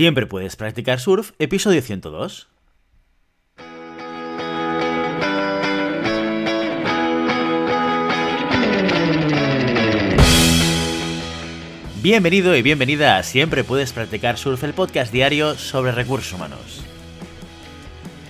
Siempre puedes practicar surf, episodio 102. Bienvenido y bienvenida a Siempre puedes practicar surf, el podcast diario sobre recursos humanos.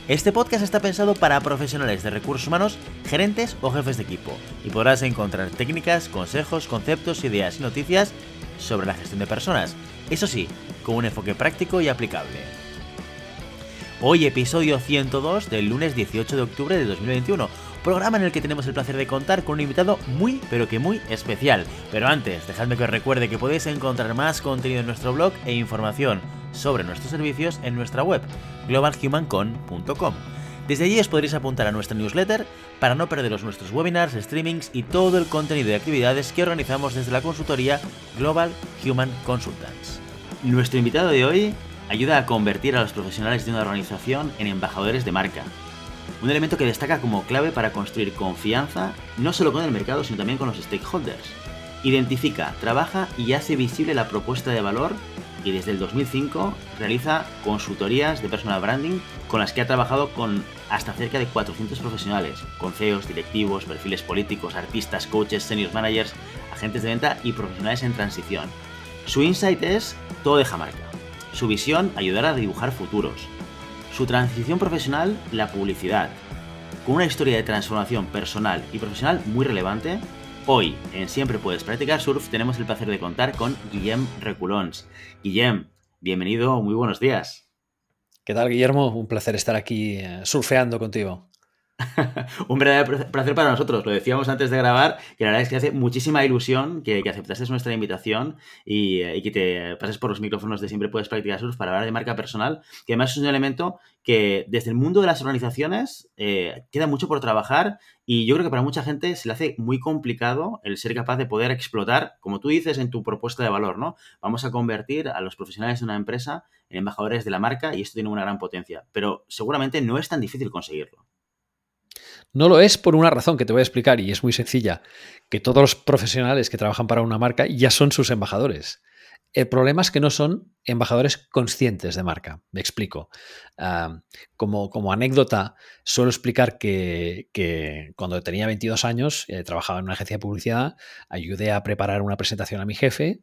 Este podcast está pensado para profesionales de recursos humanos, gerentes o jefes de equipo, y podrás encontrar técnicas, consejos, conceptos, ideas y noticias sobre la gestión de personas, eso sí, con un enfoque práctico y aplicable. Hoy episodio 102 del lunes 18 de octubre de 2021, programa en el que tenemos el placer de contar con un invitado muy pero que muy especial. Pero antes, dejadme que os recuerde que podéis encontrar más contenido en nuestro blog e información sobre nuestros servicios en nuestra web, globalhumancon.com. Desde allí os podréis apuntar a nuestra newsletter para no perderos nuestros webinars, streamings y todo el contenido de actividades que organizamos desde la consultoría Global Human Consultants. Nuestro invitado de hoy ayuda a convertir a los profesionales de una organización en embajadores de marca. Un elemento que destaca como clave para construir confianza no solo con el mercado, sino también con los stakeholders. Identifica, trabaja y hace visible la propuesta de valor y desde el 2005 realiza consultorías de personal branding con las que ha trabajado con hasta cerca de 400 profesionales, con CEOs, directivos, perfiles políticos, artistas, coaches, senior managers, agentes de venta y profesionales en transición. Su insight es todo deja marca. Su visión, ayudar a dibujar futuros. Su transición profesional, la publicidad. Con una historia de transformación personal y profesional muy relevante, Hoy, en Siempre Puedes Practicar Surf, tenemos el placer de contar con Guillem Reculons. Guillem, bienvenido, muy buenos días. ¿Qué tal, Guillermo? Un placer estar aquí eh, surfeando contigo. un verdadero placer para nosotros. Lo decíamos antes de grabar, que la verdad es que hace muchísima ilusión que, aceptases nuestra invitación eh, y, que te pases por los micrófonos de Siempre Puedes Practicar Surf para hablar de marca personal, que además es un elemento que desde el mundo de las organizaciones eh, queda mucho por trabajar y yo creo que para mucha gente se le hace muy complicado el ser capaz de poder explotar, como tú dices en tu propuesta de valor, ¿no? Vamos a convertir a los profesionales de una empresa en embajadores de la marca y esto tiene una gran potencia, pero seguramente no es tan difícil conseguirlo. No lo es por una razón que te voy a explicar y es muy sencilla, que todos los profesionales que trabajan para una marca ya son sus embajadores. El problema es que no son embajadores conscientes de marca. Me explico. como, como, anécdota, suelo explicar que, cuando tenía 22 años, eh, trabajaba en una agencia de publicidad, ayudé a preparar una presentación a mi jefe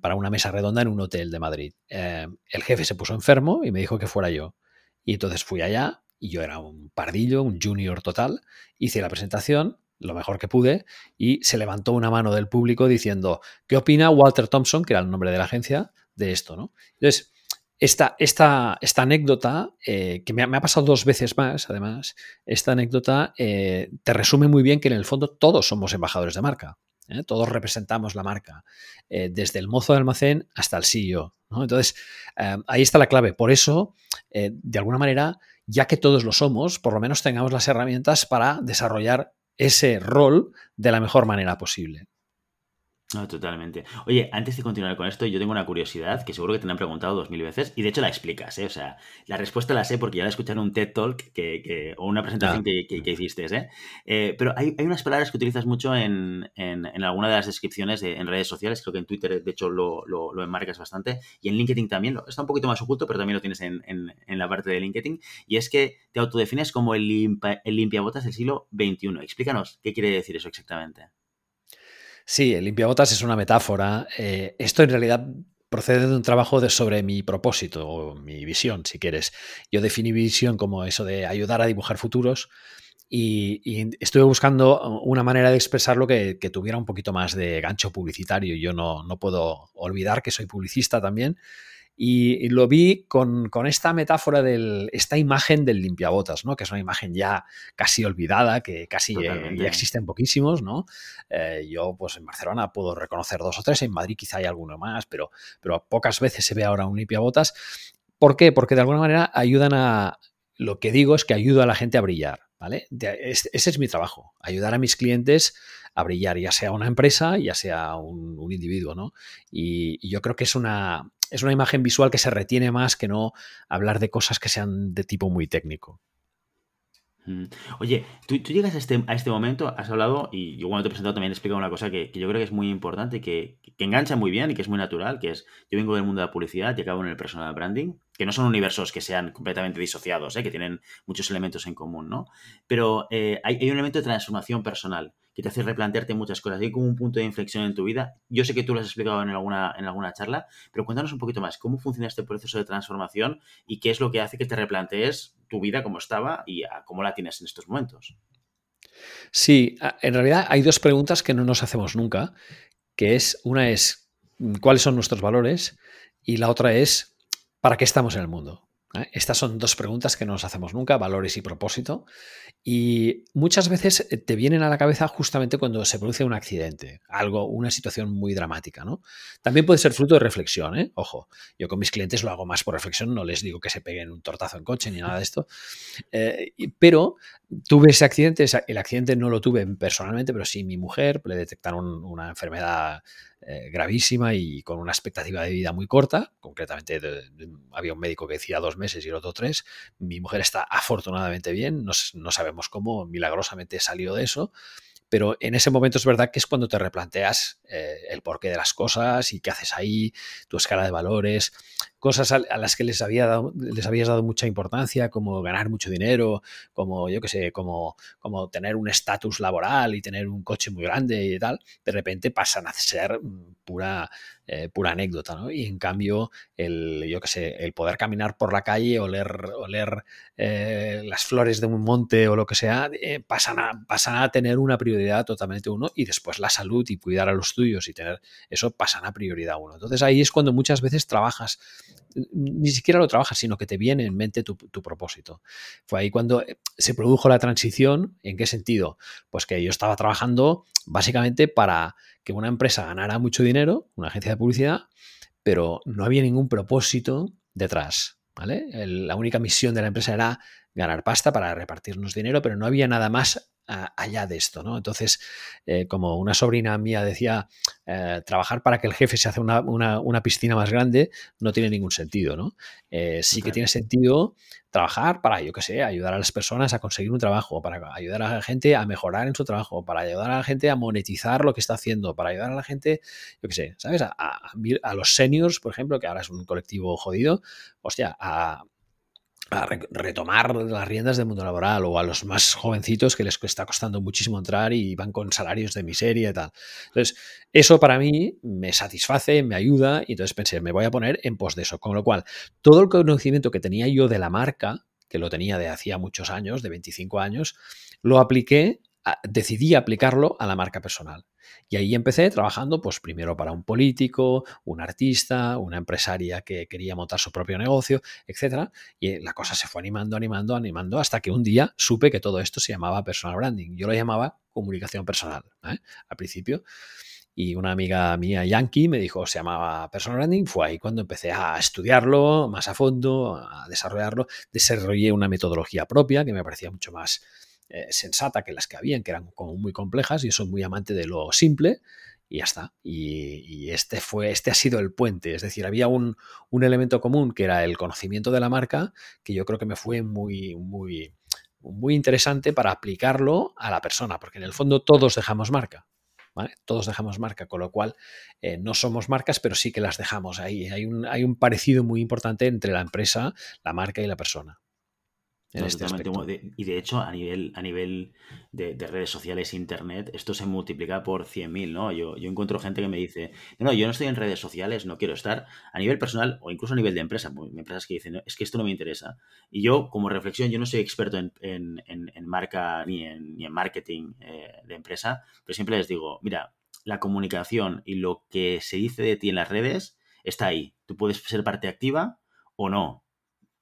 para una mesa redonda en un hotel de Madrid. Eh, el jefe se puso enfermo y me dijo que fuera yo. Y entonces fui allá, y yo era un pardillo, un junior total, hice la presentación lo mejor que pude y se levantó una mano del público diciendo, ¿qué opina Walter Thompson, que era el nombre de la agencia, de esto? ¿no? Entonces, esta, esta, esta anécdota, eh, que me ha, pasado dos veces más, además, esta anécdota eh, te resume muy bien que en el fondo todos somos embajadores de marca. ¿eh? Todos representamos la marca, desde el mozo de almacén hasta el CEO. Entonces, ahí está la clave. Por eso, de alguna manera, ya que todos lo somos, por lo menos tengamos las herramientas para desarrollar ese rol de la mejor manera posible. No, totalmente. Oye, antes de continuar con esto, yo tengo una curiosidad que seguro que te han preguntado dos mil veces y de hecho la explicas, ¿eh? O sea, la respuesta la sé porque ya la escuché en un TED Talk que, o una presentación ah. que, hiciste, ¿eh? ¿eh? pero hay, unas palabras que utilizas mucho en, alguna de las descripciones en redes sociales, creo que en Twitter de hecho lo, lo, enmarcas bastante y en LinkedIn también, está un poquito más oculto, pero también lo tienes en, la parte de LinkedIn y es que te autodefines como el, limpia, el limpiabotas del siglo XXI. Explícanos qué quiere decir eso exactamente. Sí, el limpiabotas es una metáfora. Eh, esto en realidad procede de un trabajo de, sobre mi propósito o mi visión, si quieres. Yo definí visión como eso de ayudar a dibujar futuros y, estuve buscando una manera de expresarlo que, que, tuviera un poquito más de gancho publicitario. Yo no, no puedo olvidar que soy publicista también y, lo vi con, esta metáfora de esta imagen del limpiabotas, ¿no? Que es una imagen ya casi olvidada, que casi eh, ya existen poquísimos, ¿no? Eh, yo, pues en Barcelona puedo reconocer dos o tres, en Madrid quizá hay alguno más, pero, pero pocas veces se ve ahora un limpiabotas. ¿Por qué? Porque de alguna manera ayudan a. Lo que digo es que ayuda a la gente a brillar, ¿vale? ese es mi trabajo, ayudar a mis clientes a brillar, ya sea una empresa, ya sea un, individuo, ¿no? y, yo creo que es una, es una imagen visual que se retiene más que no hablar de cosas que sean de tipo muy técnico. Mm. Oye, tú, llegas a este, a este momento, has hablado, y yo cuando te he presentado también he explicado una cosa que, yo creo que es muy importante, que, que, engancha muy bien y que es muy natural, que es, yo vengo del mundo de la publicidad y acabo en el personal branding, que no son universos que sean completamente disociados, ¿eh? que tienen muchos elementos en común, ¿no? Pero eh, hay, hay un elemento de transformación personal que te hace replantearte muchas cosas. Hay como un punto de inflexión en tu vida. Yo sé que tú lo has explicado en alguna, en alguna charla, pero cuéntanos un poquito más, ¿cómo funciona este proceso de transformación y qué es lo que hace que te replantees tu vida como estaba y cómo la tienes en estos momentos? Sí, en realidad hay dos preguntas que no nos hacemos nunca, que es, una es, ¿cuáles son nuestros valores? Y la otra es, ¿para qué estamos en el mundo? ¿Eh? Estas son dos preguntas que no nos hacemos nunca, valores y propósito. Y muchas veces eh, te vienen a la cabeza justamente cuando se produce un accidente, algo, una situación muy dramática. ¿no? También puede ser fruto de reflexión, ¿eh? ojo, yo con mis clientes lo hago más por reflexión, no les digo que se peguen un tortazo en coche ni nada de esto, pero tuve ese accidente, el accidente no lo tuve personalmente, pero sí mi mujer, le detectaron una enfermedad eh, gravísima y con una expectativa de vida muy corta. Concretamente, había un médico que decía dos meses y el otro tres. Mi mujer está afortunadamente bien, no, no sabemos cómo, milagrosamente salió de eso pero en ese momento es verdad que es cuando te replanteas eh, el porqué de las cosas y qué haces ahí, tu escala de valores, cosas a, las que les, había dado, les habías dado mucha importancia, como ganar mucho dinero, como yo qué sé, como, como tener un estatus laboral y tener un coche muy grande y tal, de repente pasan a ser mm, pura, eh, pura anécdota. Y en cambio, el, yo qué sé, el poder caminar por la calle, oler, oler eh, las flores de un monte o lo que sea, pasan, a, pasan a tener una prioridad totalmente uno y después la salud y cuidar a los tuyos y tener eso pasan a prioridad uno. Entonces ahí es cuando muchas veces trabajas, ni siquiera lo trabajas, sino que te viene en mente tu, propósito. Fue ahí cuando eh, se produjo la transición. ¿En qué sentido? Pues que yo estaba trabajando básicamente para que una empresa ganara mucho dinero, una agencia de publicidad, pero no había ningún propósito detrás. ¿vale? la única misión de la empresa era ganar pasta para repartirnos dinero, pero no había nada más allá de esto, ¿no? Entonces, eh, como una sobrina mía decía, eh, trabajar para que el jefe se hace una, piscina más grande no tiene ningún sentido, ¿no? Eh, sí que tiene sentido trabajar para, yo qué sé, ayudar a las personas a conseguir un trabajo, para ayudar a la gente a mejorar en su trabajo, para ayudar a la gente a monetizar lo que está haciendo, para ayudar a la gente, yo qué sé, ¿sabes? A, a los seniors, por ejemplo, que ahora es un colectivo jodido, hostia, a a retomar las riendas del mundo laboral o a los más jovencitos que les está costando muchísimo entrar y van con salarios de miseria y tal. Entonces, eso para mí me satisface, me ayuda y entonces pensé, me voy a poner en pos de eso. Con lo cual, todo el conocimiento que tenía yo de la marca, que lo tenía de hacía muchos años, de 25 años, lo apliqué, decidí aplicarlo a la marca personal. Y ahí empecé trabajando, pues primero para un político, un artista, una empresaria que quería montar su propio negocio, etc. Y la cosa se fue animando, animando, animando, hasta que un día supe que todo esto se llamaba personal branding. Yo lo llamaba comunicación personal ¿eh? al principio. Y una amiga mía, Yankee, me dijo, se llamaba personal branding. Fue ahí cuando empecé a estudiarlo más a fondo, a desarrollarlo. Desarrollé una metodología propia que me parecía mucho más eh, sensata que las que habían, que eran como muy complejas. y soy muy amante de lo simple y ya está. Y, este fue, este ha sido el puente. Es decir, había un, un, elemento común que era el conocimiento de la marca, que yo creo que me fue muy, muy, muy interesante para aplicarlo a la persona, porque en el fondo todos dejamos marca. Todos dejamos marca, con lo cual eh, no somos marcas, pero sí que las dejamos ahí. Hay un, hay un parecido muy importante entre la empresa, la marca y la persona. Este y de hecho, a nivel, a nivel de, redes sociales, internet, esto se multiplica por 100.000, ¿no? Yo, yo encuentro gente que me dice, no, yo no estoy en redes sociales, no quiero estar. A nivel personal o incluso a nivel de empresa, empresas que dicen, es que esto no me interesa. Y yo, como reflexión, yo no soy experto en, en, marca ni en, ni en marketing eh, de empresa, pero siempre les digo, mira, la comunicación y lo que se dice de ti en las redes está ahí. Tú puedes ser parte activa o no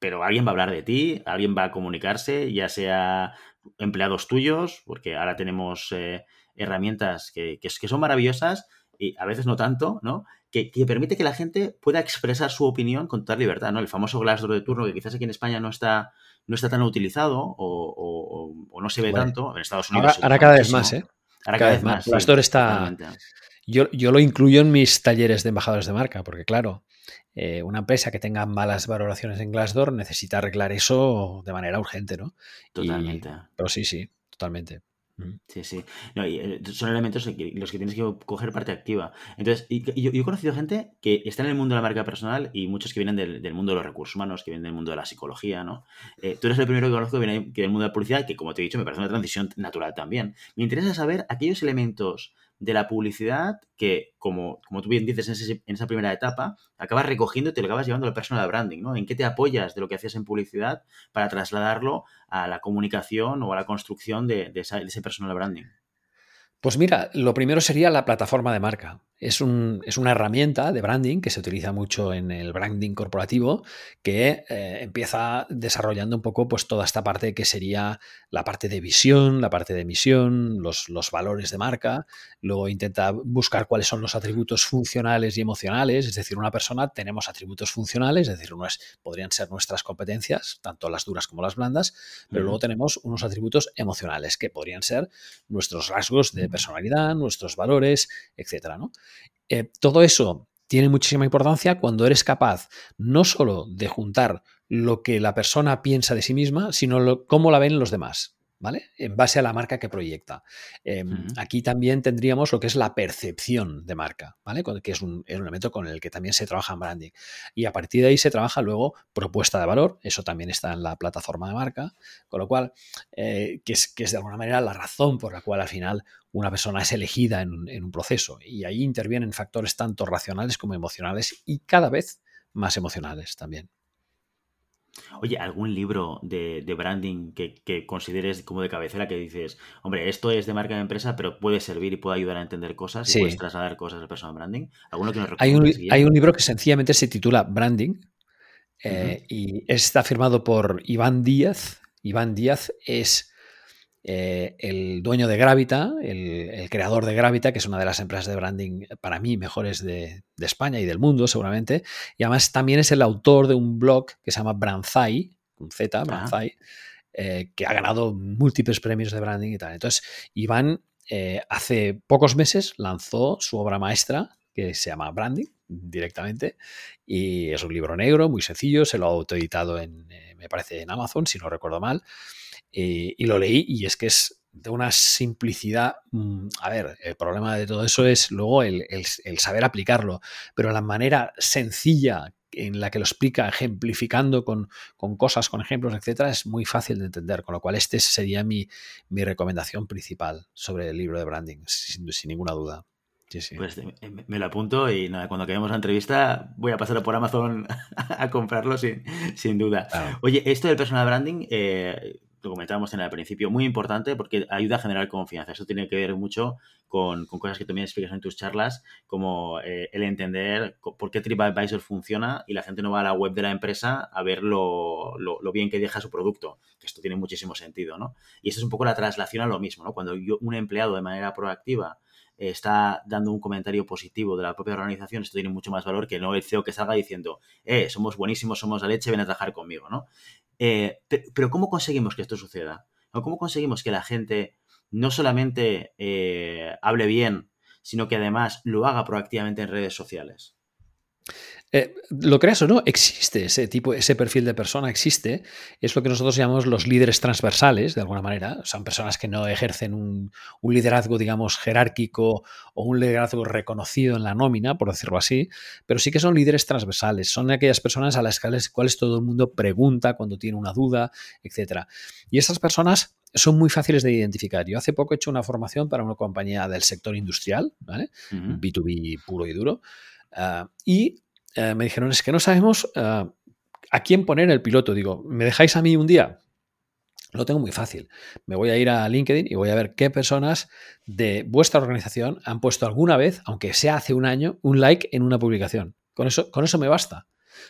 pero alguien va a hablar de ti, alguien va a comunicarse, ya sea empleados tuyos, porque ahora tenemos eh, herramientas que, que, son maravillosas y a veces no tanto, ¿no? Que, permite que la gente pueda expresar su opinión con total libertad, ¿no? El famoso Glassdoor de turno que quizás aquí en España no está, no está tan utilizado o, no se ve tanto, en Estados Unidos. Ahora, cada vez más, ¿eh? Ahora cada, vez más. Glassdoor está... Yo, yo, lo incluyo en mis talleres de embajadores de marca, porque claro, eh, una empresa que tenga malas valoraciones en Glassdoor necesita arreglar eso de manera urgente, ¿no? Totalmente. pero sí, sí, totalmente. Sí, sí. Eh, son elementos los que tienes que coger parte activa. Entonces, yo, he conocido gente que está en el mundo de la marca personal y muchos que vienen del, mundo de los recursos humanos, que vienen del mundo de la psicología, ¿no? Eh, tú eres el primero que conozco que viene del mundo de la publicidad, que como te he dicho, me parece una transición natural también. Me interesa saber aquellos elementos de la publicidad que, como, como tú bien dices en, esa primera etapa, acabas recogiendo y te lo acabas llevando al personal branding, ¿no? ¿En qué te apoyas de lo que hacías en publicidad para trasladarlo a la comunicación o a la construcción de, de ese personal branding? Pues mira, lo primero sería la plataforma de marca. Es, una herramienta de branding que se utiliza mucho en el branding corporativo que eh, empieza desarrollando un poco pues, toda esta parte que sería la parte de visión, la parte de misión, los, valores de marca. Luego intenta buscar cuáles son los atributos funcionales y emocionales. Es decir, una persona tenemos atributos funcionales, es decir, podrían ser nuestras competencias, tanto las duras como las blandas, pero luego tenemos unos atributos emocionales que podrían ser nuestros rasgos de personalidad, nuestros valores, etcétera. ¿no? Eh, todo eso tiene muchísima importancia cuando eres capaz no solo de juntar lo que la persona piensa de sí misma, sino cómo la ven los demás. ¿Vale? En base a la marca que proyecta. Em, aquí también tendríamos lo que es la percepción de marca, ¿vale? Que es un, elemento con el que también se trabaja en branding. Y a partir de ahí se trabaja luego propuesta de valor, eso también está en la plataforma de marca, con lo cual, eh, que, es, que, es, de alguna manera la razón por la cual al final una persona es elegida en, en un proceso. Y ahí intervienen factores tanto racionales como emocionales y cada vez más emocionales también. Oye, ¿algún libro de, branding que, consideres como de cabecera que dices, hombre, esto es de marca de empresa, pero puede servir y puede ayudar a entender cosas y puedes trasladar cosas al personal branding? ¿Alguno que nos hay un, hay un libro que sencillamente se titula Branding eh, y está firmado por Iván Díaz. Iván Díaz es eh, el dueño de Gravita, el, creador de Gravita, que es una de las empresas de branding para mí mejores de, España y del mundo seguramente, y además también es el autor de un blog que se llama Branzai, con Z, ah. Branzai, eh, que ha ganado múltiples premios de branding y tal. Entonces, Iván eh, hace pocos meses lanzó su obra maestra, que se llama Branding directamente, y es un libro negro, muy sencillo, se lo ha autoeditado en, me parece, en Amazon, si no recuerdo mal. Eh, y lo leí y es que es de una simplicidad. Mm, a ver, el problema de todo eso es luego el, saber aplicarlo, pero la manera sencilla en la que lo explica, ejemplificando con, cosas, con ejemplos, etcétera, es muy fácil de entender. Con lo cual, este sería mi, recomendación principal sobre el libro de branding, sin, ninguna duda. Pues eh, me lo apunto y nada, cuando acabemos la entrevista voy a pasar por Amazon a comprarlo sin, sin duda. Oye, esto del personal branding, eh, lo comentábamos en el principio, muy importante porque ayuda a generar confianza. Eso tiene que ver mucho con, cosas que también explicas en tus charlas, como eh, el entender por qué TripAdvisor funciona y la gente no va a la web de la empresa a ver lo, bien que deja su producto, que esto tiene muchísimo sentido, ¿no? Y eso es un poco la traslación a lo mismo, ¿no? Cuando un empleado de manera proactiva está dando un comentario positivo de la propia organización, esto tiene mucho más valor que no el CEO que salga diciendo, eh, somos buenísimos, somos la leche, ven a trabajar conmigo, ¿no? Eh, pero ¿cómo conseguimos que esto suceda? ¿Cómo conseguimos que la gente no solamente eh, hable bien, sino que además lo haga proactivamente en redes sociales? Eh, lo creas o no, existe ese tipo, ese perfil de persona, existe. Es lo que nosotros llamamos los líderes transversales, de alguna manera. Son personas que no ejercen un, liderazgo, digamos, jerárquico o un liderazgo reconocido en la nómina, por decirlo así, pero sí que son líderes transversales. Son aquellas personas a las cuales todo el mundo pregunta cuando tiene una duda, etc. Y estas personas son muy fáciles de identificar. Yo hace poco he hecho una formación para una compañía del sector industrial, ¿vale? B2B puro y duro. Ah, y eh, me dijeron, es que no sabemos eh, a quién poner el piloto. Digo, ¿me dejáis a mí un día? Lo tengo muy fácil. Me voy a ir a LinkedIn y voy a ver qué personas de vuestra organización han puesto alguna vez, aunque sea hace un año, un like en una publicación. Con eso, con eso me basta.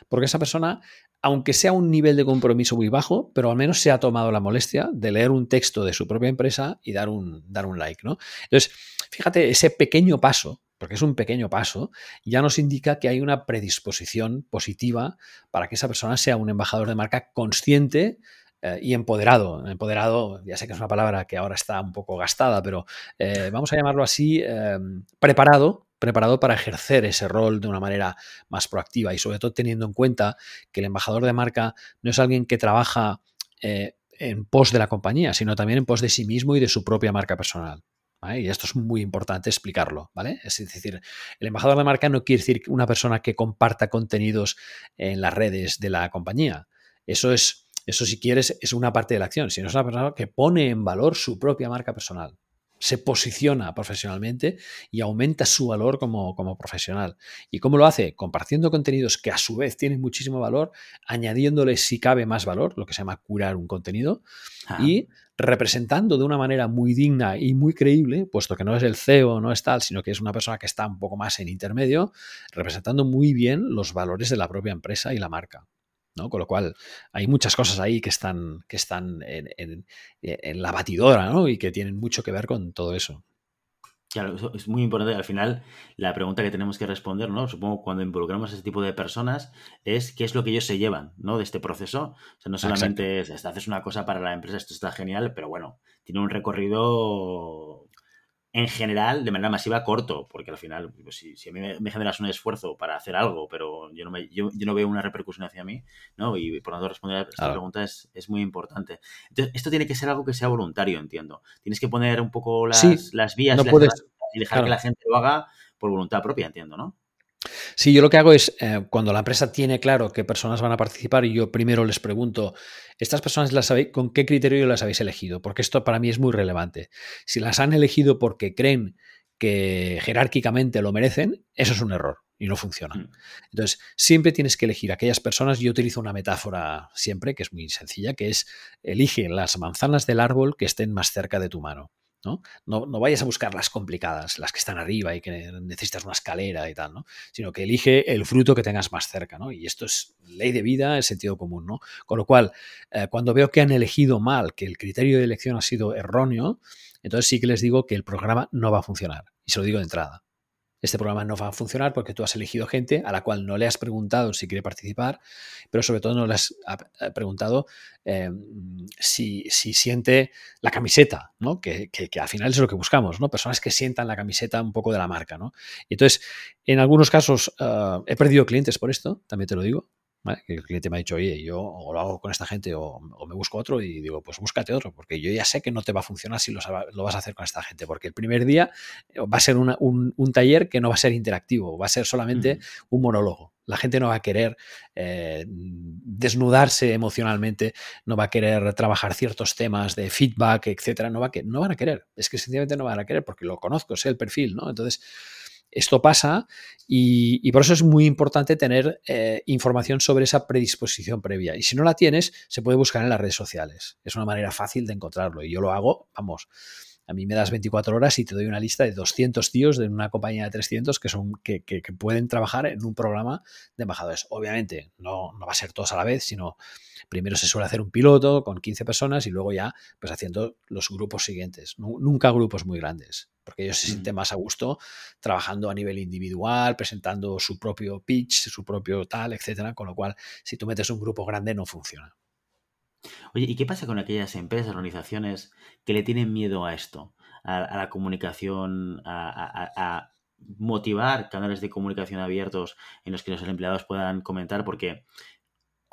Porque esa persona, aunque sea un nivel de compromiso muy bajo, pero al menos se ha tomado la molestia de leer un texto de su propia empresa y dar un, dar un like. ¿no? Entonces, fíjate, ese pequeño paso porque es un pequeño paso, ya nos indica que hay una predisposición positiva para que esa persona sea un embajador de marca consciente eh, y empoderado. Empoderado, ya sé que es una palabra que ahora está un poco gastada, pero eh, vamos a llamarlo así, eh, preparado preparado para ejercer ese rol de una manera más proactiva y sobre todo teniendo en cuenta que el embajador de marca no es alguien que trabaja eh, en pos de la compañía, sino también en pos de sí mismo y de su propia marca personal. Y esto es muy importante explicarlo, ¿vale? Es decir, el embajador de marca no quiere decir una persona que comparta contenidos en las redes de la compañía. Eso es, eso si quieres, es una parte de la acción, sino es una persona que pone en valor su propia marca personal se posiciona profesionalmente y aumenta su valor como, profesional. ¿Y cómo lo hace? Compartiendo contenidos que a su vez tienen muchísimo valor, añadiéndole si cabe más valor, lo que se llama curar un contenido, ah. y representando de una manera muy digna y muy creíble, puesto que no es el CEO, no es tal, sino que es una persona que está un poco más en intermedio, representando muy bien los valores de la propia empresa y la marca. Con lo cual, hay muchas cosas ahí que están, que están en, la batidora, Y que tienen mucho que ver con todo eso. Claro, es muy importante. Al final, la pregunta que tenemos que responder, ¿no? Supongo cuando involucramos a este tipo de personas, es qué es lo que ellos se llevan, ¿no? De este proceso. O sea, no solamente es, haces una cosa para la empresa, esto está genial, pero bueno, tiene un recorrido en general, de manera masiva, corto, porque al final, pues, si, a mí me, generas un esfuerzo para hacer algo, pero yo no, me, yo, no veo una repercusión hacia mí, ¿no? Y por lo tanto responder a esta pregunta es, muy importante. Entonces, esto tiene que ser algo que sea voluntario, entiendo. Tienes que poner un poco las, las vías y dejar que la gente lo haga por voluntad propia, entiendo, ¿no? Sí, yo lo que hago es, eh, cuando la empresa tiene claro qué personas van a participar, yo primero les pregunto, ¿estas personas las sabéis, con qué criterio las habéis elegido? Porque esto para mí es muy relevante. Si las han elegido porque creen que jerárquicamente lo merecen, eso es un error y no funciona. Mm. Entonces, siempre tienes que elegir aquellas personas. Yo utilizo una metáfora siempre, que es muy sencilla, que es elige las manzanas del árbol que estén más cerca de tu mano. ¿No? ¿no? vayas a buscar las complicadas, las que están arriba y que necesitas una escalera y tal, ¿no? Sino que elige el fruto que tengas más cerca, ¿no? Y esto es ley de vida, es sentido común, ¿no? Con lo cual, eh, cuando veo que han elegido mal, que el criterio de elección ha sido erróneo, entonces sí que les digo que el programa no va a funcionar. Y se lo digo de entrada este programa no va a funcionar porque tú has elegido gente a la cual no le has preguntado si quiere participar, pero sobre todo no le has preguntado eh, si, siente la camiseta, ¿no? Que, al final es lo que buscamos, ¿no? Personas que sientan la camiseta un poco de la marca, ¿no? Entonces, en algunos casos eh, he perdido clientes por esto, también te lo digo, que el cliente me ha dicho, oye, yo o lo hago con esta gente o, me busco otro y digo, pues búscate otro, porque yo ya sé que no te va a funcionar si lo, vas a hacer con esta gente, porque el primer día eh, va a ser un, taller que no va a ser interactivo, va a ser solamente un monólogo. La gente no va a querer eh, desnudarse emocionalmente, no va a querer trabajar ciertos temas de feedback, etcétera, no, va a que, no van a querer, es que sencillamente no van a querer porque lo conozco, sé el perfil, ¿no? Entonces, esto pasa y, por eso es muy importante tener eh, información sobre esa predisposición previa. Y si no la tienes, se puede buscar en las redes sociales. Es una manera fácil de encontrarlo y yo lo hago, vamos. A mí me das 24 horas y te doy una lista de 200 tíos de una compañía de 300 que, son, que, pueden trabajar en un programa de embajadores. Obviamente, no, no va a ser todos a la vez, sino primero se suele hacer un piloto con 15 personas y luego ya pues haciendo los grupos siguientes. Nunca grupos muy grandes porque ellos se sienten más a gusto trabajando a nivel individual, presentando su propio pitch, su propio tal, etcétera, con lo cual si tú metes un grupo grande no funciona. Oye, ¿y qué pasa con aquellas empresas, organizaciones que le tienen miedo a esto, a, la comunicación, a, motivar canales de comunicación abiertos en los que los empleados puedan comentar? Porque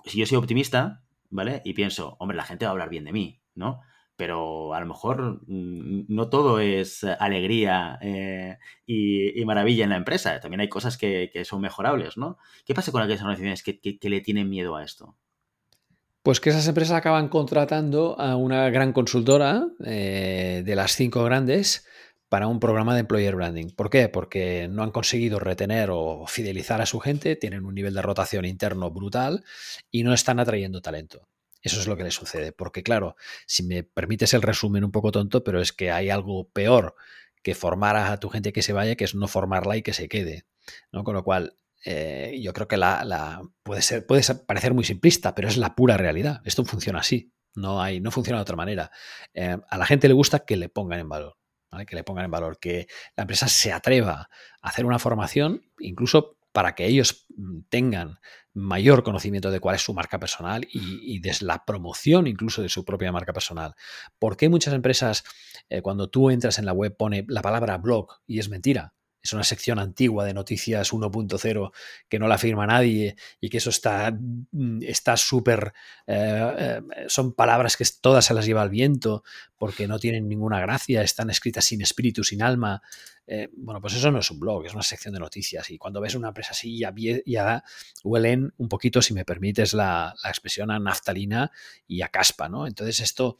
si yo soy optimista, ¿vale? Y pienso, hombre, la gente va a hablar bien de mí, ¿no? Pero a lo mejor mm, no todo es alegría eh, y, maravilla en la empresa. También hay cosas que, son mejorables, ¿no? ¿Qué pasa con aquellas organizaciones que, le tienen miedo a esto? Pues que esas empresas acaban contratando a una gran consultora eh, de las cinco grandes para un programa de employer branding. ¿Por qué? Porque no han conseguido retener o fidelizar a su gente, tienen un nivel de rotación interno brutal y no están atrayendo talento. Eso es lo que le sucede. Porque claro, si me permites el resumen un poco tonto, pero es que hay algo peor que formar a tu gente que se vaya, que es no formarla y que se quede. ¿no? Con lo cual, eh, yo creo que la, puede, ser, puede parecer muy simplista, pero es la pura realidad. Esto funciona así. No, hay, no funciona de otra manera. Eh, a la gente le gusta que le pongan en valor. Que le pongan en valor, que la empresa se atreva a hacer una formación, incluso para que ellos mm, tengan mayor conocimiento de cuál es su marca personal y, de la promoción incluso de su propia marca personal. ¿Por qué muchas empresas, eh, cuando tú entras en la web, pone la palabra blog y es mentira? es una sección antigua de noticias 1.0 que no la firma nadie y que eso está mm, está súper eh, eh, son palabras que todas se las lleva al viento porque no tienen ninguna gracia, están escritas sin espíritu, sin alma. Eh, bueno, pues eso no es un blog, es una sección de noticias. Y cuando ves una empresa así, ya, huelen un poquito, si me permites la, expresión, a naftalina y a caspa, ¿no? Entonces, esto,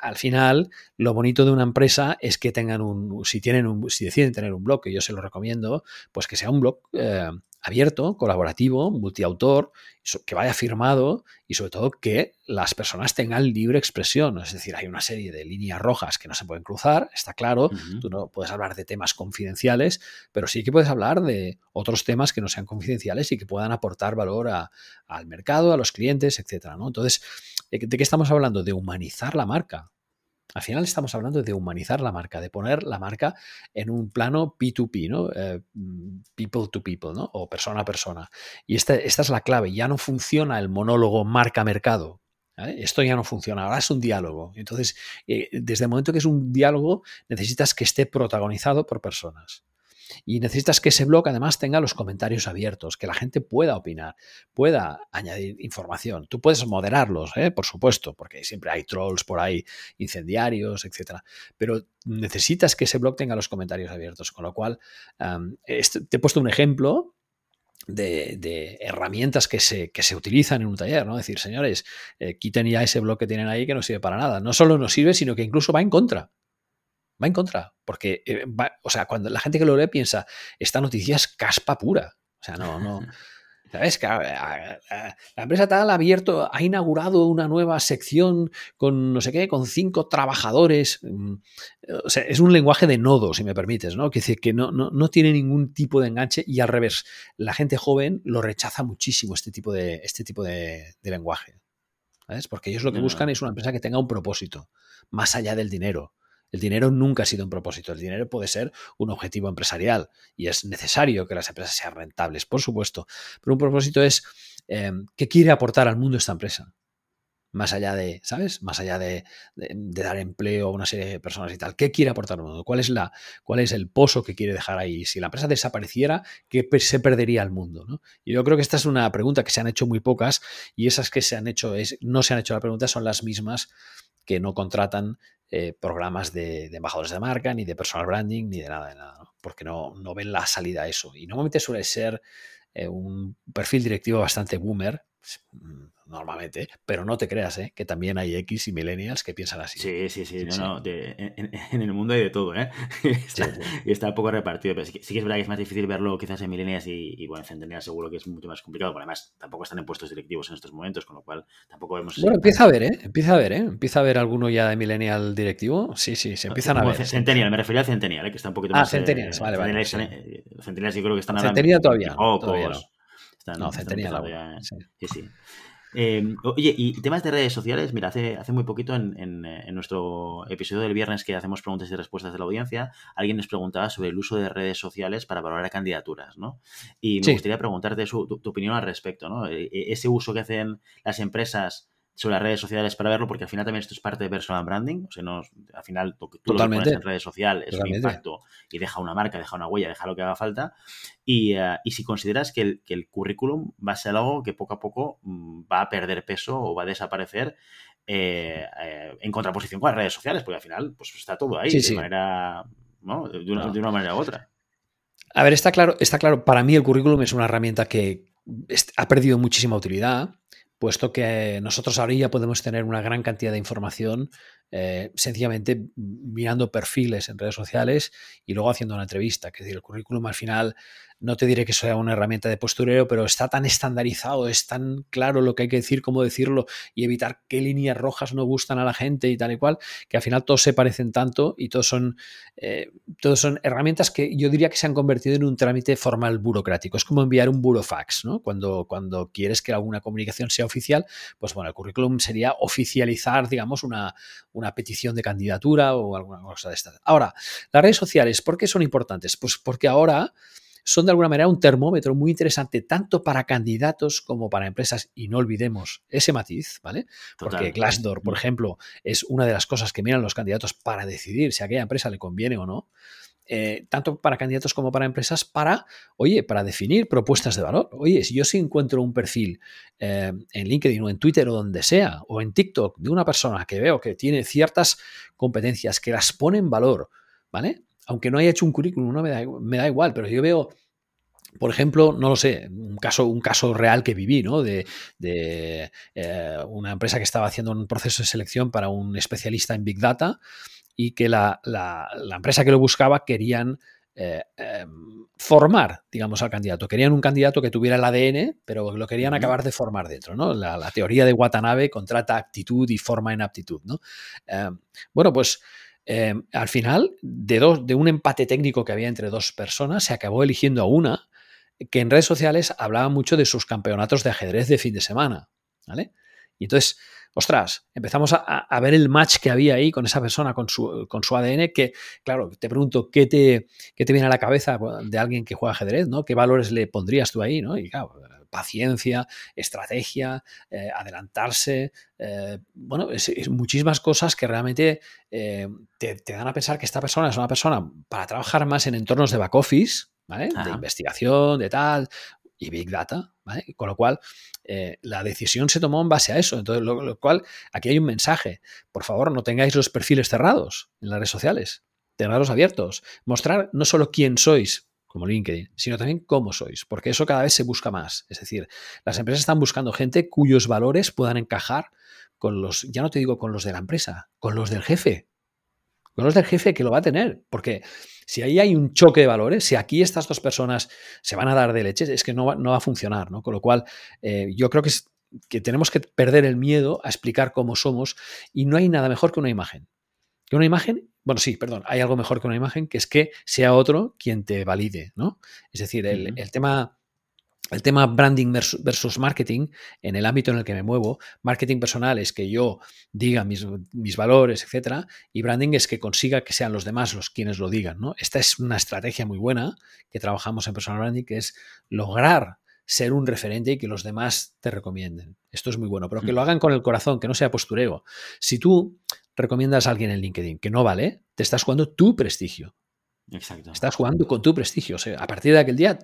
al final, lo bonito de una empresa es que tengan un, si tienen un, si deciden tener un blog, que yo se lo recomiendo, pues que sea un blog abierto, colaborativo, multiautor, que vaya firmado y sobre todo que las personas tengan libre expresión. Es decir, hay una serie de líneas rojas que no se pueden cruzar, está claro, tú no puedes hablar de temas confidenciales, pero sí que puedes hablar de otros temas que no sean confidenciales y que puedan aportar valor al mercado, a los clientes, etc. ¿no? Entonces, ¿de qué estamos hablando? De humanizar la marca. Al final estamos hablando de humanizar la marca, de poner la marca en un plano P2P, ¿no? Eh, people to people, ¿no? O persona a persona. Y esta, esta es la clave. Ya no funciona el monólogo marca-mercado. Esto ya no funciona, ahora es un diálogo. Entonces, eh, desde el momento que es un diálogo, necesitas que esté protagonizado por personas. Y necesitas que ese blog además tenga los comentarios abiertos, que la gente pueda opinar, pueda añadir información. Tú puedes moderarlos, ¿eh? por supuesto, porque siempre hay trolls por ahí, incendiarios, etc. Pero necesitas que ese blog tenga los comentarios abiertos, con lo cual este, te he puesto un ejemplo de, herramientas que se, que se, utilizan en un taller, ¿no? Decir, señores, eh, quiten ya ese blog que tienen ahí que no sirve para nada. No solo no sirve, sino que incluso va en contra va en contra. Porque, eh, o sea, cuando la gente que lo lee piensa, esta noticia es caspa pura. O sea, no, no. ¿Sabes? Que la empresa tal ha abierto, ha inaugurado una nueva sección con no sé qué, con cinco trabajadores. Mm, o sea, es un lenguaje de nodo, si me permites, ¿no? Que decir que no, no, no, tiene ningún tipo de enganche y al revés, la gente joven lo rechaza muchísimo este tipo de, este tipo de, lenguaje. ¿Sabes? Porque ellos lo que buscan es una empresa que tenga un propósito, más allá del dinero. El dinero nunca ha sido un propósito. El dinero puede ser un objetivo empresarial y es necesario que las empresas sean rentables, por supuesto. Pero un propósito es eh, qué quiere aportar al mundo esta empresa. Más allá de, ¿sabes? Más allá de, dar empleo a una serie de personas y tal. ¿Qué quiere aportar al mundo? ¿Cuál es, la, cuál es el pozo que quiere dejar ahí? Si la empresa desapareciera, ¿qué se perdería al mundo? Y yo creo que esta es una pregunta que se han hecho muy pocas y esas que se han hecho, es, no se han hecho la pregunta, son las mismas que no contratan eh, programas de, embajadores de marca, ni de personal branding, ni de nada, de nada, porque no, no ven la salida a eso. Y normalmente suele ser eh, un perfil directivo bastante boomer, normalmente, pero no te creas, ¿eh? que también hay X y millennials que piensan así. Sí, sí, sí, no, no, en, el mundo hay de todo, ¿eh? y está un poco repartido, pero sí que, es verdad que es más difícil verlo quizás en millennials y, bueno, en centennials seguro que es mucho más complicado, porque además tampoco están en puestos directivos en estos momentos, con lo cual tampoco vemos... Bueno, empieza a ver, ¿eh? Empieza a ver, ¿eh? Empieza a ver alguno ya de millennial directivo, sí, sí, se empiezan a ver. Centennial, me refería al centennial, ¿eh? que está un poquito ah, más... Ah, centennials, vale, vale. Centennials yo creo que están. Centennial todavía, oh, todavía no. no, centennial. Sí, sí. Em, oye, y temas de redes sociales, mira, hace, hace muy poquito en, nuestro episodio del viernes que hacemos preguntas y respuestas de la audiencia, alguien nos preguntaba sobre el uso de redes sociales para valorar candidaturas, ¿no? Y me gustaría preguntarte tu, tu, opinión al respecto, ¿no? E, e, ese uso que hacen las empresas sobre las redes sociales para verlo, porque al final también esto es parte de personal branding. O sea, no, al final tú lo que pones en redes sociales es un impacto y deja una marca, deja una huella, deja lo que haga falta. Y, eh, y si consideras que el, que el, currículum va a ser algo que poco a poco mm, va a perder peso o va a desaparecer eh, eh, en contraposición con las redes sociales, porque al final pues está todo ahí de manera, ¿no? De una, de una manera u otra. A ver, está claro, está claro, para mí el currículum es una herramienta que ha perdido muchísima utilidad puesto que nosotros ahora ya podemos tener una gran cantidad de información eh, sencillamente mirando perfiles en redes sociales y luego haciendo una entrevista. Que decir, el currículum al final no te diré que sea una herramienta de postureo, pero está tan estandarizado, es tan claro lo que hay que decir, cómo decirlo y evitar qué líneas rojas no gustan a la gente y tal y cual, que al final todos se parecen tanto y todos son, eh, todos son herramientas que yo diría que se han convertido en un trámite formal burocrático. Es como enviar un burofax, ¿no? Cuando, cuando quieres que alguna comunicación sea oficial, pues bueno, el currículum sería oficializar, digamos, una, una petición de candidatura o alguna cosa de esta. Ahora, las redes sociales, ¿por qué son importantes? Pues porque ahora son de alguna manera un termómetro muy interesante tanto para candidatos como para empresas y no olvidemos ese matiz, ¿vale? Porque Glassdoor, por ejemplo, es una de las cosas que miran los candidatos para decidir si a aquella empresa le conviene o no. eh, tanto para candidatos como para empresas, para, oye, para definir propuestas de valor. Oye, si yo sí encuentro un perfil eh, en LinkedIn o en Twitter o donde sea, o en TikTok, de una persona que veo que tiene ciertas competencias, que las pone en valor, ¿vale? Aunque no haya hecho un currículum, no me da, me da igual, pero yo veo por ejemplo, no lo sé, un caso, un caso real que viví, ¿no? De, eh, una empresa que estaba haciendo un proceso de selección para un especialista en Big Data y que la, empresa que lo buscaba querían eh, em, formar, digamos, al candidato. Querían un candidato que tuviera el ADN, pero lo querían acabar de formar dentro, ¿no? La, teoría de Watanabe contrata actitud y forma en aptitud, ¿no? Em, bueno, pues em, al final, de, dos, de un empate técnico que había entre dos personas, se acabó eligiendo a una que en redes sociales hablaba mucho de sus campeonatos de ajedrez de fin de semana. ¿vale? Y entonces, ostras, empezamos a, ver el match que había ahí con esa persona, con su, con su ADN, que, claro, te pregunto, ¿qué te, te viene a la cabeza de alguien que juega ajedrez? ¿no? ¿Qué valores le pondrías tú ahí? ¿no? Y claro, paciencia, estrategia, eh, adelantarse, eh, bueno, es, muchísimas cosas que realmente eh, te, te, dan a pensar que esta persona es una persona para trabajar más en entornos de back office, de investigación, de tal, y Big Data, Con lo cual, eh, la decisión se tomó en base a eso. Entonces, lo, cual, aquí hay un mensaje. Por favor, no tengáis los perfiles cerrados en las redes sociales. Tenerlos abiertos. Mostrar no solo quién sois, como LinkedIn, sino también cómo sois, porque eso cada vez se busca más. Es decir, las empresas están buscando gente cuyos valores puedan encajar con los, ya no te digo con los de la empresa, con los del jefe. Con los del jefe que lo va a tener, porque si ahí hay un choque de valores, si aquí estas dos personas se van a dar de leche, es que no va, no va a funcionar, ¿no? Con lo cual, eh, yo creo que, es, que tenemos que perder el miedo a explicar cómo somos y no hay nada mejor que una imagen. Que una imagen, bueno, sí, perdón, hay algo mejor que una imagen, que es que sea otro quien te valide, ¿no? Es decir, el, el tema el tema branding versus marketing, en el ámbito en el que me muevo, marketing personal es que yo diga mis, valores, etcétera, y branding es que consiga que sean los demás los quienes lo digan. ¿no? Esta es una estrategia muy buena que trabajamos en personal branding, que es lograr ser un referente y que los demás te recomienden. Esto es muy bueno, pero que mm. lo hagan con el corazón, que no sea postureo. Si tú recomiendas a alguien en LinkedIn que no vale, te estás jugando tu prestigio. Exacto. Estás jugando con tu prestigio. O sea, a partir de aquel día,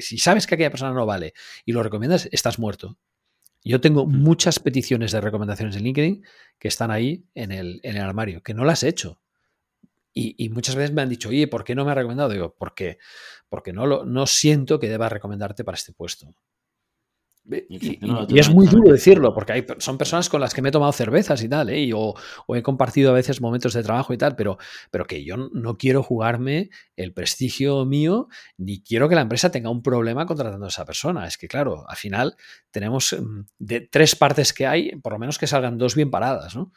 si, sabes que aquella persona no vale y lo recomiendas, estás muerto. Yo tengo muchas peticiones de recomendaciones en LinkedIn que están ahí en el, en el armario, que no las he hecho. Y, muchas veces me han dicho, oye, ¿por qué no me ha recomendado? Digo, ¿por qué? Porque no, lo, no siento que deba recomendarte para este puesto. Y, es muy duro decirlo, porque hay, son personas con las que me he tomado cervezas y tal, ¿eh? o, he compartido a veces momentos de trabajo y tal, pero, pero que yo no quiero jugarme el prestigio mío, ni quiero que la empresa tenga un problema contratando a esa persona. Es que, claro, al final tenemos mm, de tres partes que hay, por lo menos que salgan dos bien paradas, ¿no?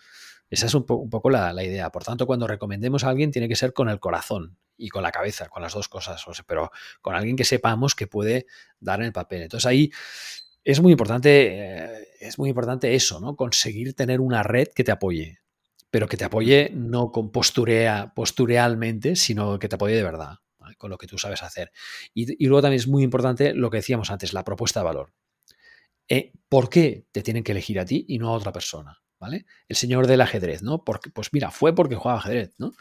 Esa es un, poco la, la, idea. Por tanto, cuando recomendemos a alguien, tiene que ser con el corazón y con la cabeza, con las dos cosas, pero con alguien que sepamos que puede dar en el papel. Entonces ahí es muy importante, eh, es muy importante eso, ¿no? Conseguir tener una red que te apoye, pero que te apoye no con posturea, posturealmente, sino que te apoye de verdad, con lo que tú sabes hacer. Y, luego también es muy importante lo que decíamos antes, la propuesta de valor. Eh, ¿Por qué te tienen que elegir a ti y no a otra persona? ¿Vale? El señor del ajedrez, ¿no? Porque, pues mira, fue porque jugaba ajedrez, ¿no?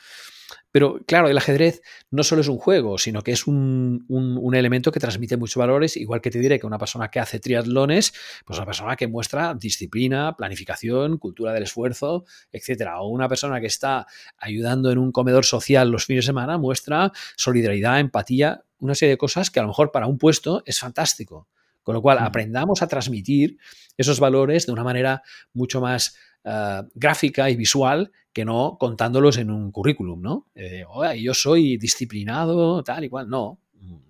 Pero claro, el ajedrez no solo es un juego, sino que es un, elemento que transmite muchos valores, igual que te diré que una persona que hace triatlones, pues una persona que muestra disciplina, planificación, cultura del esfuerzo, etcétera. O una persona que está ayudando en un comedor social los fines de semana muestra solidaridad, empatía, una serie de cosas que a lo mejor para un puesto es fantástico. Con lo cual, aprendamos a transmitir esos valores de una manera mucho más eh, gráfica y visual que no contándolos en un currículum, ¿no? Eh, yo soy disciplinado, tal y cual. No,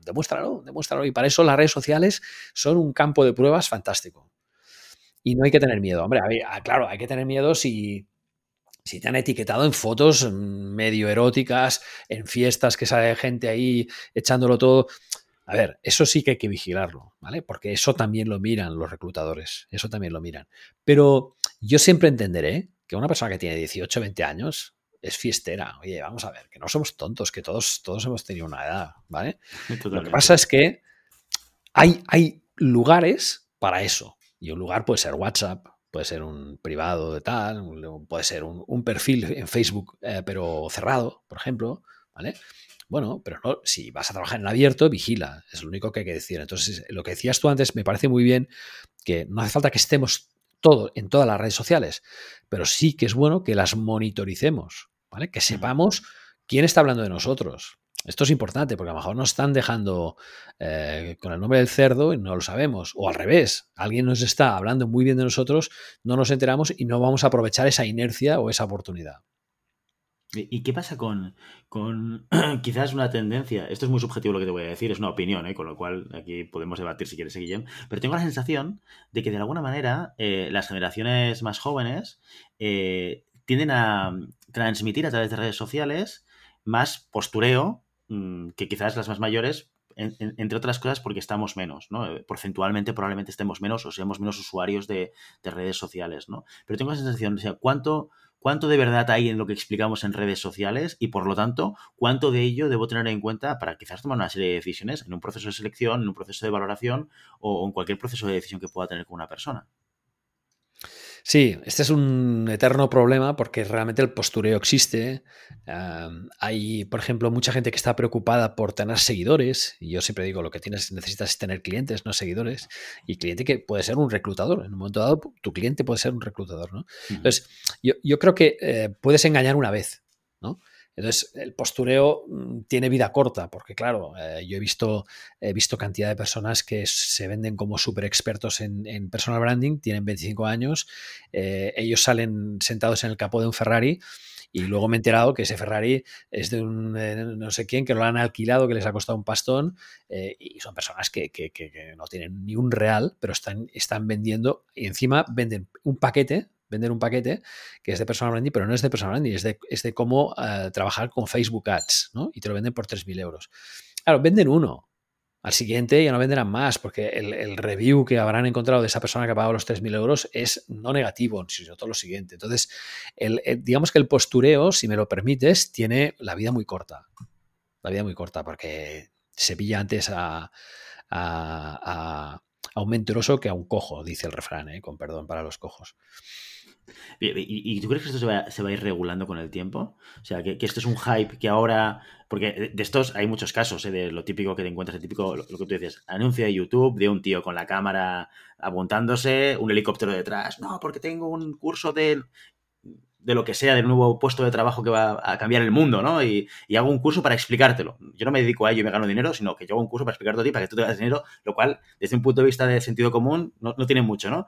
demuéstralo, demuéstralo. Y para eso las redes sociales son un campo de pruebas fantástico. Y no hay que tener miedo. Hombre, ah, claro, hay que tener miedo si, si te han etiquetado en fotos medio eróticas, en fiestas que sale gente ahí echándolo todo. A ver, eso sí que hay que vigilarlo, ¿vale? Porque eso también lo miran los reclutadores, eso también lo miran. Pero yo siempre entenderé que una persona que tiene 18, 20 años es fiestera. Oye, vamos a ver, que no somos tontos, que todos, todos hemos tenido una edad, ¿vale? Lo que pasa es que hay, hay lugares para eso. Y un lugar puede ser WhatsApp, puede ser un privado de tal, puede ser un, perfil en Facebook, eh, pero cerrado, por ejemplo, ¿vale? Bueno, pero no, si vas a trabajar en abierto, vigila, es lo único que hay que decir. Entonces, lo que decías tú antes me parece muy bien que no hace falta que estemos todo en todas las redes sociales, pero sí que es bueno que las monitoricemos, ¿vale? Que sepamos quién está hablando de nosotros. Esto es importante porque a lo mejor nos están dejando eh, con el nombre del cerdo y no lo sabemos. O al revés, alguien nos está hablando muy bien de nosotros, no nos enteramos y no vamos a aprovechar esa inercia o esa oportunidad. ¿Y qué pasa con, con quizás una tendencia? Esto es muy subjetivo lo que te voy a decir, es una opinión, ¿eh? con lo cual aquí podemos debatir si quieres, Guillem. Pero tengo la sensación de que de alguna manera eh, las generaciones más jóvenes eh, tienden a transmitir a través de redes sociales más postureo mm, que quizás las más mayores entre otras cosas porque estamos menos, ¿no? Porcentualmente probablemente estemos menos o seamos menos usuarios de, de redes sociales, ¿no? Pero tengo la sensación, o sea, ¿cuánto, cuánto de verdad hay en lo que explicamos en redes sociales y por lo tanto cuánto de ello debo tener en cuenta para quizás tomar una serie de decisiones en un proceso de selección, en un proceso de valoración o en cualquier proceso de decisión que pueda tener con una persona. Sí, este es un eterno problema porque realmente el postureo existe. hay, por ejemplo, mucha gente que está preocupada por tener seguidores. Y yo siempre digo, lo que tienes, necesitas es tener clientes, no seguidores. Y cliente que puede ser un reclutador. En un momento dado, tu cliente puede ser un reclutador. ¿no? Entonces, yo, creo que eh, puedes engañar una vez. ¿no? Entonces, el postureo mm, tiene vida corta, porque claro, eh, yo he visto, he visto cantidad de personas que se venden como súper expertos en, personal branding, tienen 25 años, eh, ellos salen sentados en el capó de un Ferrari y luego me he enterado que ese Ferrari es de un eh, no sé quién, que lo han alquilado, que les ha costado un pastón, y son personas que, que, que, no tienen ni un real, pero están, están vendiendo, y encima venden un paquete vender un paquete que es de personal branding, pero no es de personal branding, es de, es de cómo eh, trabajar con Facebook Ads, ¿no? Y te lo venden por 3.000 euros. Claro, venden uno. Al siguiente ya no venderán más, porque el, review que habrán encontrado de esa persona que ha pagado los 3.000 euros es no negativo, sino todo lo siguiente. Entonces, el, digamos que el postureo, si me lo permites, tiene la vida muy corta. La vida muy corta, porque se pilla antes a, a, a un mentiroso que a un cojo, dice el refrán, ¿eh? con perdón para los cojos. ¿Y, tú crees que esto se va, a ir regulando con el tiempo? O sea, que, esto es un hype que ahora. Porque de estos hay muchos casos, ¿eh? de lo típico que te encuentras, el típico, lo, que tú dices, anuncio de YouTube de un tío con la cámara apuntándose, un helicóptero detrás. No, porque tengo un curso de de lo que sea, del nuevo puesto de trabajo que va a cambiar el mundo, ¿no? Y, hago un curso para explicártelo. Yo no me dedico a ello y me gano dinero, sino que yo hago un curso para explicarte a ti, para que tú te ganes dinero, lo cual, desde un punto de vista de sentido común, no, no tiene mucho, ¿no?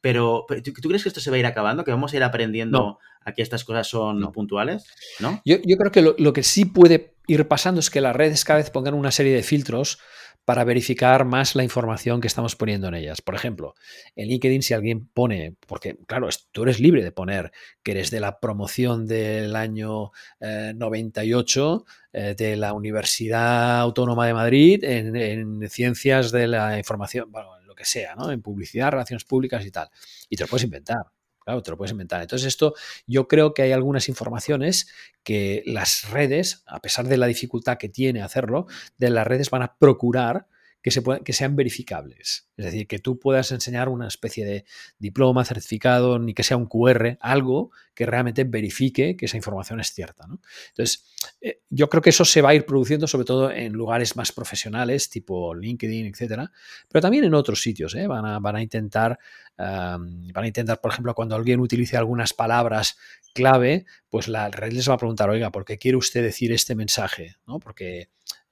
Pero, ¿tú, crees que esto se va a ir acabando? ¿Que vamos a ir aprendiendo a que estas cosas son puntuales? ¿No? Yo, creo que lo, que sí puede ir pasando es que las redes cada vez pongan una serie de filtros para verificar más la información que estamos poniendo en ellas. Por ejemplo, en LinkedIn si alguien pone, porque claro, tú eres libre de poner que eres de la promoción del año 98 eh, eh, de la Universidad Autónoma de Madrid en, en ciencias de la información, bueno, que sea, ¿no? En publicidad, relaciones públicas y tal. Y te lo puedes inventar. Claro, te lo puedes inventar. Entonces, esto yo creo que hay algunas informaciones que las redes, a pesar de la dificultad que tiene hacerlo, de las redes van a procurar que, se que sean verificables. Es decir, que tú puedas enseñar una especie de diploma, certificado, ni que sea un QR, algo que realmente verifique que esa información es cierta. Entonces, eh, yo creo que eso se va a ir produciendo sobre todo en lugares más profesionales, tipo LinkedIn, etcétera, pero también en otros sitios. ¿eh? Van, a, intentar, van a intentar, por ejemplo, cuando alguien utilice algunas palabras clave, pues la red les va a preguntar, oiga, ¿por qué quiere usted decir este mensaje? Porque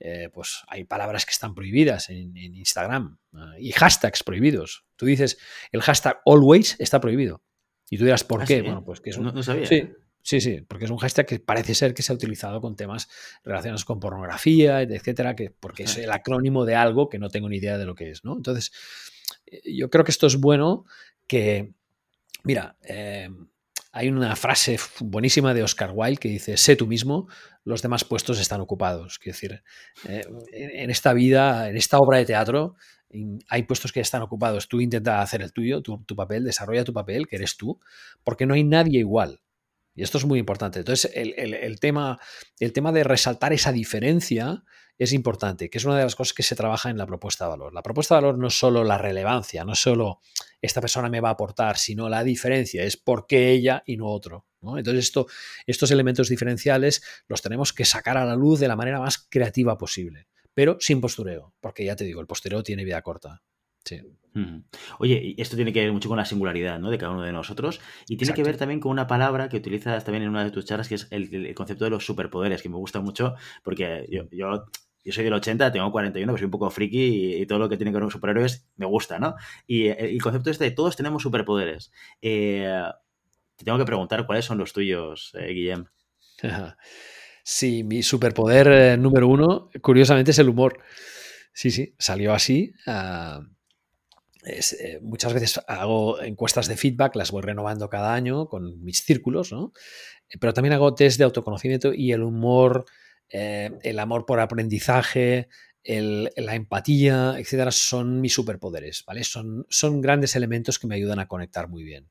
eh, pues hay palabras que están prohibidas en, Instagram y hashtags prohibidos. Tú dices, el hashtag always está prohibido. Y tú dirás, ¿por ah, qué? Bueno, pues que es un... No, sabía. Sí, Sí, sí, porque es un hashtag que parece ser que se ha utilizado con temas relacionados con pornografía, etcétera, que, porque es el acrónimo de algo que no tengo ni idea de lo que es, ¿no? Entonces, eh, yo creo que esto es bueno que, mira, eh, hay una frase buenísima de Oscar Wilde que dice, sé tú mismo, los demás puestos están ocupados. Quiero decir, eh, en esta vida, en esta obra de teatro, hay puestos que están ocupados. Tú intenta hacer el tuyo, tu, tu papel, desarrolla tu papel, que eres tú, porque no hay nadie igual. Y esto es muy importante. Entonces, el, tema, el tema de resaltar esa diferencia es importante, que es una de las cosas que se trabaja en la propuesta de valor. La propuesta de valor no es solo la relevancia, no es solo esta persona me va a aportar, sino la diferencia, es por qué ella y no otro. Entonces, esto, estos elementos diferenciales los tenemos que sacar a la luz de la manera más creativa posible, pero sin postureo, porque ya te digo, el postureo tiene vida corta. Sí. Oye, esto tiene que ver mucho con la singularidad ¿no? de cada uno de nosotros y tiene que ver también con una palabra que utilizas también en una de tus charlas, que es el, concepto de los superpoderes, que me gusta mucho porque yo, yo, soy del 80, tengo 41, pero soy un poco friki y, todo lo que tiene que ver con superhéroes me gusta, ¿no? Y el, concepto este de todos tenemos superpoderes. Eh, te tengo que preguntar cuáles son los tuyos, eh, Guillem. Sí, mi superpoder eh, número uno, curiosamente, es el humor. Sí, sí, salió así. Eh, muchas veces hago encuestas de feedback, las voy renovando cada año con mis círculos, ¿no? Eh, pero también hago test de autoconocimiento y el humor, eh, el amor por aprendizaje, la empatía, etcétera, son mis superpoderes, ¿vale? Son, son grandes elementos que me ayudan a conectar muy bien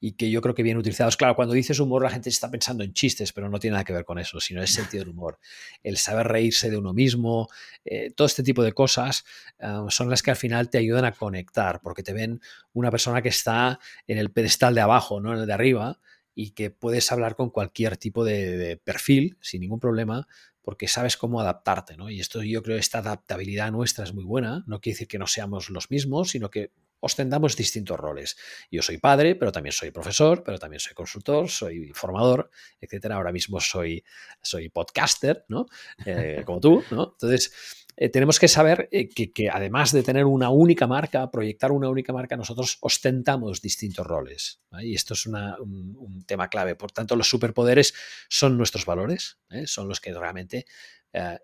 y que yo creo que bien utilizados. Claro, cuando dices humor la gente está pensando en chistes, pero no tiene nada que ver con eso, sino el sentido del humor. El saber reírse de uno mismo, eh, todo este tipo de cosas eh, son las que al final te ayudan a conectar, porque te ven una persona que está en el pedestal de abajo, no en el de arriba, y que puedes hablar con cualquier tipo de, de perfil sin ningún problema, porque sabes cómo adaptarte, ¿no? Y esto yo creo que esta adaptabilidad nuestra es muy buena, no quiere decir que no seamos los mismos, sino que ostentamos distintos roles. Yo soy padre, pero también soy profesor, pero también soy consultor, soy formador, etcétera. Ahora mismo soy, soy podcaster, ¿no? Eh, como tú, ¿no? Entonces, eh, tenemos que saber eh, que, además de tener una única marca, proyectar una única marca, nosotros ostentamos distintos roles. Y esto es un, tema clave. Por tanto, los superpoderes son nuestros valores, son los que realmente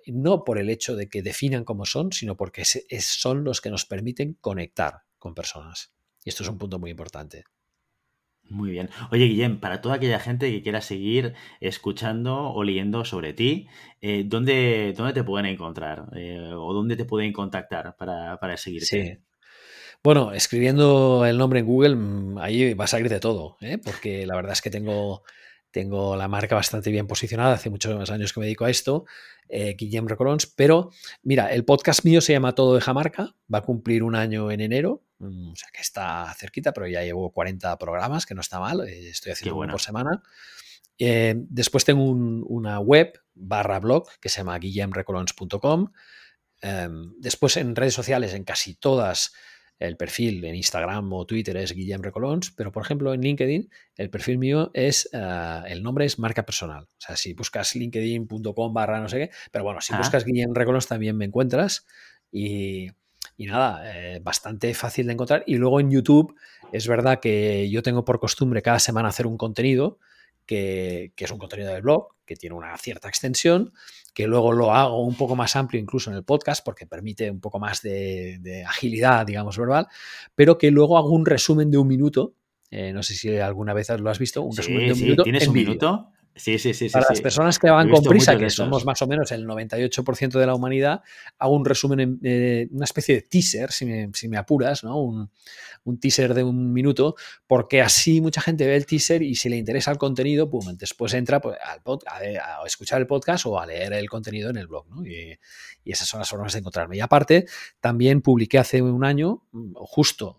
no por el hecho de que definan cómo son, sino porque son los que nos permiten conectar con personas. Y esto es un punto muy importante. Muy bien. Oye, Guillem, para toda aquella gente que quiera seguir escuchando o leyendo sobre ti, eh, ¿dónde, te pueden encontrar? Eh, ¿O dónde te pueden contactar para, para seguirte? Sí. Bueno, escribiendo el nombre en Google, mm, ahí va a salir de todo, ¿eh? porque la verdad es que tengo tengo la marca bastante bien posicionada, hace muchos años que me dedico a esto, eh, Guillem Recolons, pero mira, el podcast mío se llama Todo de Marca, va a cumplir un año en enero, mm, o sea que está cerquita, pero ya llevo 40 programas, que no está mal, eh, estoy haciendo uno por semana. Eh, después tengo una web barra blog que se llama guillemrecolons.com. Em, después en redes sociales, en casi todas, el perfil en Instagram o Twitter es Guillem Recolons, pero por ejemplo en LinkedIn el perfil mío es, eh, el nombre es marca personal. O sea, si buscas linkedin.com barra no sé qué, pero bueno, si ah. buscas Guillem Recolons también me encuentras y, nada, eh, bastante fácil de encontrar. Y luego en YouTube es verdad que yo tengo por costumbre cada semana hacer un contenido que, que es un contenido del blog, que tiene una cierta extensión que luego lo hago un poco más amplio incluso en el podcast porque permite un poco más de, agilidad, digamos, verbal, pero que luego hago un resumen de un minuto. Eh, no sé si alguna vez lo has visto, un resumen de un minuto. ¿Tienes un minuto? Sí, sí, sí. Para las personas que van con prisa, que somos más o menos el 98% de la humanidad, hago un resumen, eh, una especie de teaser, si me, apuras, ¿no? Un, teaser de un minuto, porque así mucha gente ve el teaser y si le interesa el contenido, pum, después entra pues, al a, escuchar el podcast o a leer el contenido en el blog, ¿no? Y, y esas son las formas de encontrarme. Y aparte, también publiqué hace un año, justo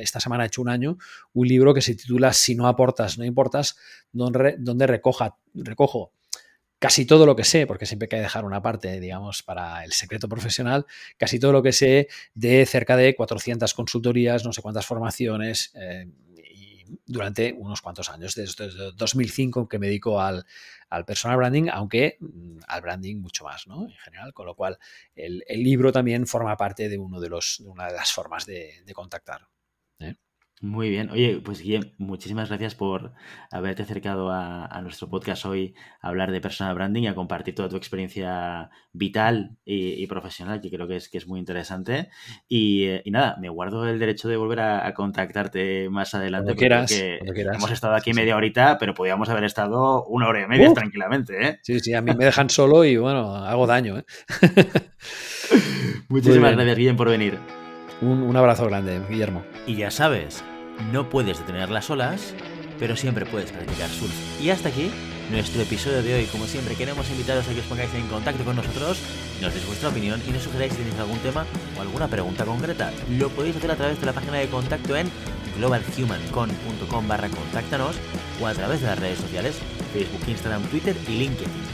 esta semana he hecho un año, un libro que se titula Si no aportas, no importas, donde, donde recoja, recojo casi todo lo que sé, porque siempre hay que dejar una parte, digamos, para el secreto profesional, casi todo lo que sé de cerca de 400 consultorías, no sé cuántas formaciones, eh, durante unos cuantos años, desde 2005 que me dedico al, personal branding, aunque mm, al branding mucho más, ¿no? En general, con lo cual el, libro también forma parte de, uno de, los, una de las formas de, de contactar. ¿eh? Muy bien. Oye, pues Guillem, muchísimas gracias por haberte acercado a, nuestro podcast hoy a hablar de personal branding y a compartir toda tu experiencia vital y, profesional, que creo que es, que es muy interesante. Y, nada, me guardo el derecho de volver a, contactarte más adelante. Cuando porque Hemos estado aquí media horita, pero podíamos haber estado una hora y media tranquilamente. ¿eh? Sí, sí, a mí me dejan solo y bueno, hago daño. ¿eh? Muchísimas gracias, Guillem, por venir. Un abrazo grande, Guillermo. Y ya sabes, no puedes detener las olas, pero siempre puedes practicar surf. Y hasta aquí nuestro episodio de hoy. Como siempre, queremos invitaros a que os pongáis en contacto con nosotros, nos deis vuestra opinión y nos sugeráis si tenéis algún tema o alguna pregunta concreta. Lo podéis hacer a través de la página de contacto en globalhumancon.com barra contáctanos o a través de las redes sociales Facebook, Instagram, Twitter y LinkedIn.